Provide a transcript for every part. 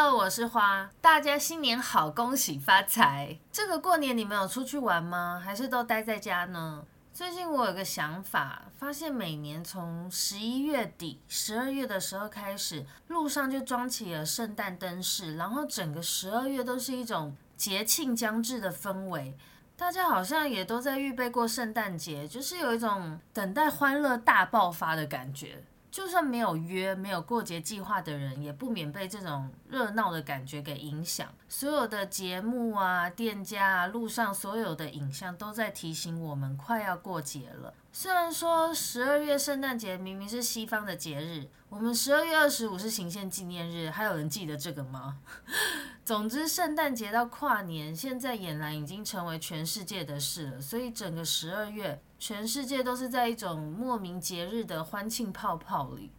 那我是花，大家新年好，恭喜发财。这个过年你们有出去玩吗？还是都待在家呢？最近我有个想法，发现每年从十一月底、十二月的时候开始，路上就装起了圣诞灯饰，然后整个十二月都是一种节庆将至的氛围。大家好像也都在预备过圣诞节，就是有一种等待欢乐大爆发的感觉。就算没有约、没有过节计划的人，也不免被这种热闹的感觉给影响。所有的节目啊、店家啊、路上所有的影像，都在提醒我们快要过节了。虽然说十二月圣诞节明明是西方的节日，我们十二月二十五是行宪纪念日，还有人记得这个吗？总之，圣诞节到跨年，现在俨然已经成为全世界的事了。所以整个十二月，全世界都是在一种莫名节日的欢庆泡泡里。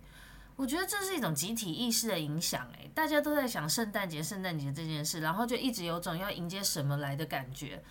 我觉得这是一种集体意识的影响，哎，大家都在想圣诞节、圣诞节这件事，然后就一直有种要迎接什么来的感觉。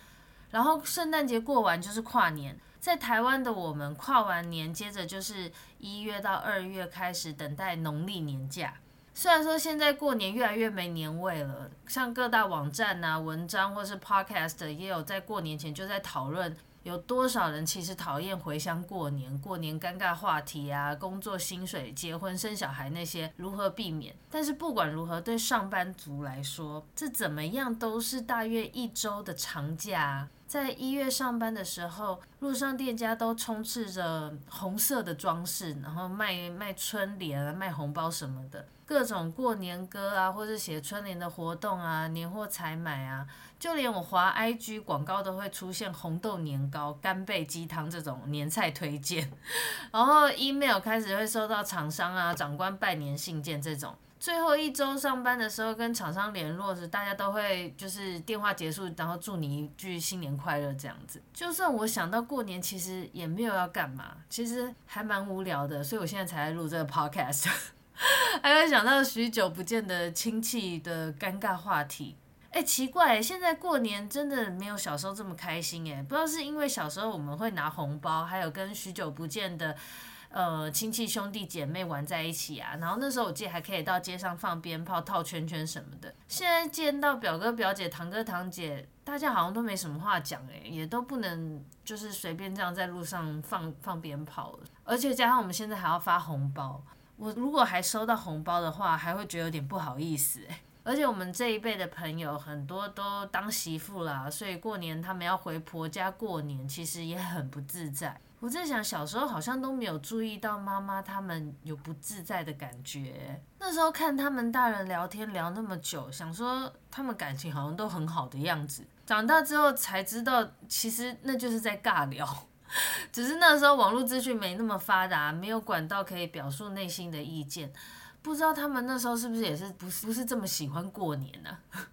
然后圣诞节过完就是跨年，在台湾的我们跨完年，接着就是一月到二月开始等待农历年假。虽然说现在过年越来越没年味了，像各大网站啊、文章或是 Podcast 也有在过年前就在讨论。有多少人其实讨厌回乡过年？过年尴尬话题啊，工作薪水、结婚生小孩那些如何避免？但是不管如何，对上班族来说，这怎么样都是大约一周的长假。在一月上班的时候，路上店家都充斥着红色的装饰，然后卖卖春联啊，卖红包什么的，各种过年歌啊，或是写春联的活动啊，年货采买啊，就连我滑 IG 广告都会出现红豆年糕、干贝鸡汤这种年菜推荐，然后 email 开始会收到厂商啊、长官拜年信件这种。最后一周上班的时候，跟厂商联络时，大家都会就是电话结束，然后祝你一句新年快乐这样子。就算我想到过年，其实也没有要干嘛，其实还蛮无聊的，所以我现在才来录这个 podcast，还会想到许久不见的亲戚的尴尬话题。哎，奇怪，现在过年真的没有小时候这么开心哎，不知道是因为小时候我们会拿红包，还有跟许久不见的。呃，亲戚兄弟姐妹玩在一起啊，然后那时候我记得还可以到街上放鞭炮、套圈圈什么的。现在见到表哥表姐、堂哥堂姐，大家好像都没什么话讲哎，也都不能就是随便这样在路上放放鞭炮了。而且加上我们现在还要发红包，我如果还收到红包的话，还会觉得有点不好意思哎。而且我们这一辈的朋友很多都当媳妇啦，所以过年他们要回婆家过年，其实也很不自在。我在想，小时候好像都没有注意到妈妈他们有不自在的感觉。那时候看他们大人聊天聊那么久，想说他们感情好像都很好的样子。长大之后才知道，其实那就是在尬聊。只是那时候网络资讯没那么发达，没有管道可以表述内心的意见。不知道他们那时候是不是也是不是不是这么喜欢过年呢？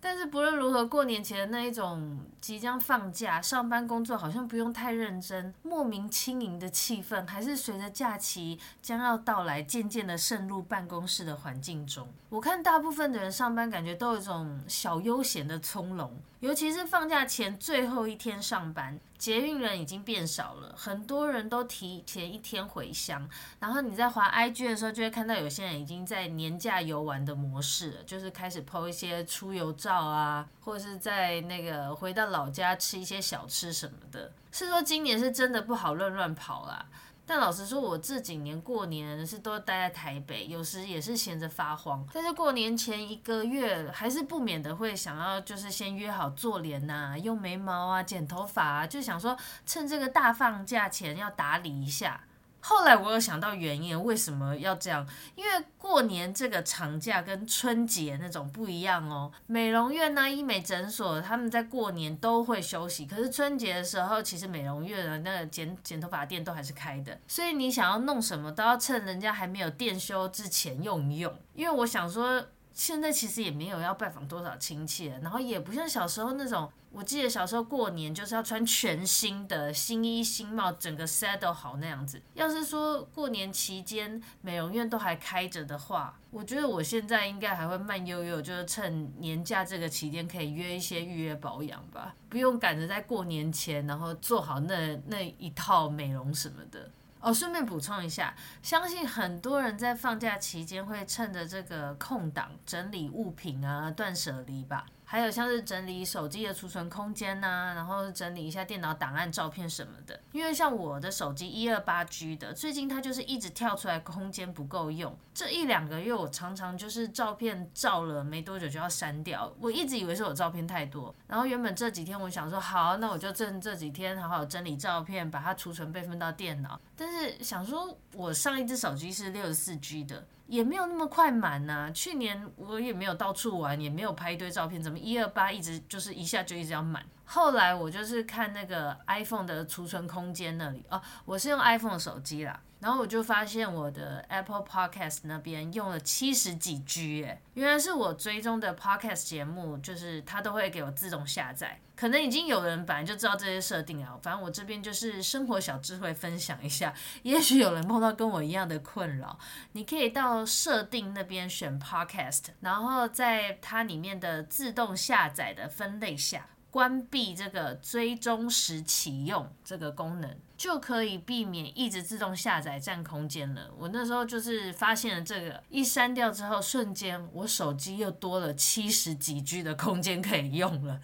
但是不论如何，过年前的那一种即将放假、上班工作好像不用太认真、莫名轻盈的气氛，还是随着假期将要到来，渐渐的渗入办公室的环境中。我看大部分的人上班，感觉都有一种小悠闲的从容。尤其是放假前最后一天上班，捷运人已经变少了，很多人都提前一天回乡。然后你在滑 IG 的时候，就会看到有些人已经在年假游玩的模式了，就是开始 po 一些出游照啊，或者是在那个回到老家吃一些小吃什么的。是说今年是真的不好乱乱跑啦。但老实说，我这几年过年是都待在台北，有时也是闲着发慌。但是过年前一个月，还是不免的会想要，就是先约好做脸呐、啊、用眉毛啊、剪头发啊，就想说趁这个大放假前要打理一下。后来我有想到原因，为什么要这样？因为过年这个长假跟春节那种不一样哦。美容院呢、医美诊所，他们在过年都会休息，可是春节的时候，其实美容院的那个剪剪头发店都还是开的。所以你想要弄什么，都要趁人家还没有店休之前用一用。因为我想说。现在其实也没有要拜访多少亲戚，然后也不像小时候那种。我记得小时候过年就是要穿全新的新衣新帽，整个 set 都好那样子。要是说过年期间美容院都还开着的话，我觉得我现在应该还会慢悠悠，就是趁年假这个期间可以约一些预约保养吧，不用赶着在过年前然后做好那那一套美容什么的。哦，顺便补充一下，相信很多人在放假期间会趁着这个空档整理物品啊，断舍离吧。还有像是整理手机的储存空间呐、然后整理一下电脑档案、照片什么的。因为像我的手机一二八 G 的，最近它就是一直跳出来空间不够用。这一两个月我常常就是照片照了没多久就要删掉。我一直以为是我照片太多，然后原本这几天我想说好，那我就趁这几天好好整理照片，把它储存备份到电脑。但是想说我上一只手机是六十四 G 的。也没有那么快满呐、去年我也没有到处玩，也没有拍一堆照片，怎么一二八一直就是一下就一直要满？后来我就是看那个 iPhone 的储存空间那里哦，我是用 iPhone 手机啦。然后我就发现我的 Apple Podcast 那边用了七十几 G 哎，原来是我追踪的 Podcast 节目，就是它都会给我自动下载。可能已经有人本来就知道这些设定啊，反正我这边就是生活小智慧分享一下，也许有人碰到跟我一样的困扰，你可以到设定那边选 Podcast，然后在它里面的自动下载的分类下。关闭这个追踪时启用这个功能，就可以避免一直自动下载占空间了。我那时候就是发现了这个，一删掉之后，瞬间我手机又多了七十几 G 的空间可以用了。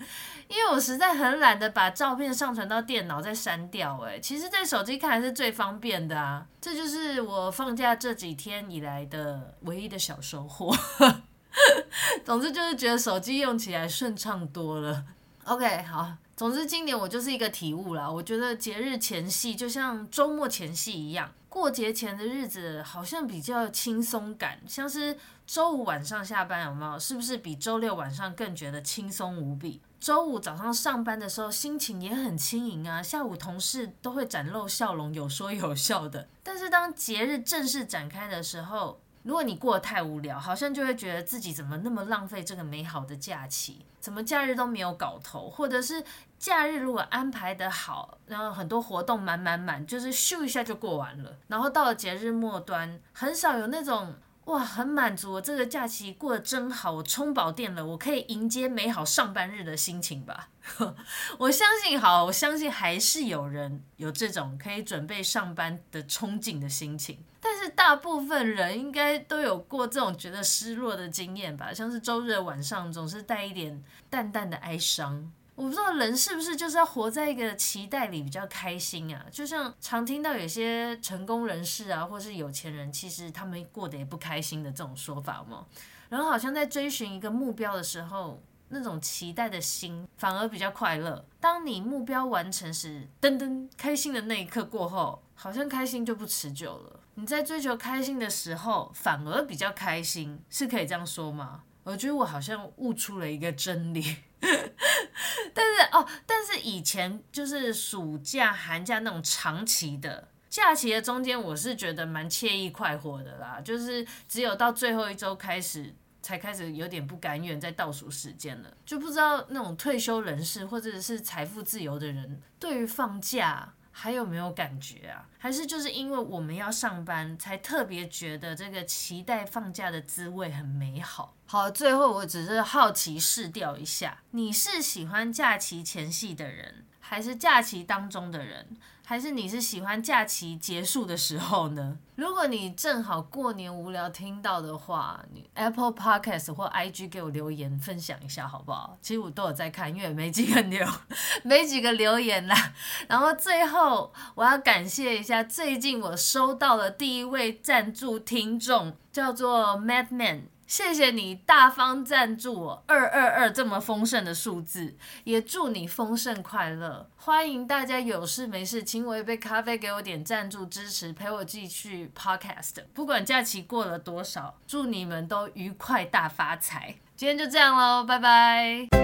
因为我实在很懒得把照片上传到电脑再删掉，哎，其实，在手机看还是最方便的啊。这就是我放假这几天以来的唯一的小收获。总之就是觉得手机用起来顺畅多了。OK，好，总之今年我就是一个体悟啦。我觉得节日前夕就像周末前夕一样，过节前的日子好像比较轻松感，像是周五晚上下班有没有？是不是比周六晚上更觉得轻松无比？周五早上上班的时候心情也很轻盈啊，下午同事都会展露笑容，有说有笑的。但是当节日正式展开的时候，如果你过得太无聊，好像就会觉得自己怎么那么浪费这个美好的假期，怎么假日都没有搞头，或者是假日如果安排得好，然后很多活动满满满，就是咻一下就过完了，然后到了节日末端，很少有那种。哇，很满足，我这个假期过得真好，我充饱电了，我可以迎接美好上班日的心情吧。我相信，好，我相信还是有人有这种可以准备上班的憧憬的心情，但大部分人应该都有过这种觉得失落的经验吧，像是周日的晚上总是带一点淡淡的哀伤。我不知道人是不是就是要活在一个期待里比较开心啊？就像常听到有些成功人士啊，或是有钱人，其实他们过得也不开心的这种说法嘛。然后好像在追寻一个目标的时候，那种期待的心反而比较快乐。当你目标完成时，噔噔开心的那一刻过后，好像开心就不持久了。你在追求开心的时候，反而比较开心，是可以这样说吗？我觉得我好像悟出了一个真理。但是哦，但是以前就是暑假、寒假那种长期的假期的中间，我是觉得蛮惬意、快活的啦。就是只有到最后一周开始，才开始有点不甘愿在倒数时间了。就不知道那种退休人士或者是财富自由的人，对于放假。还有没有感觉啊？还是就是因为我们要上班，才特别觉得这个期待放假的滋味很美好。好，最后我只是好奇试调一下，你是喜欢假期前夕的人，还是假期当中的人？还是你是喜欢假期结束的时候呢？如果你正好过年无聊听到的话，你 Apple Podcast 或 IG 给我留言分享一下好不好？其实我都有在看，因为没几个留，没几个留言啦。然后最后我要感谢一下，最近我收到了第一位赞助听众，叫做 Madman。谢谢你大方赞助我二二二这么丰盛的数字，也祝你丰盛快乐。欢迎大家有事没事请我一杯咖啡，给我点赞助支持，陪我继续 podcast。不管假期过了多少，祝你们都愉快大发财。今天就这样喽，拜拜。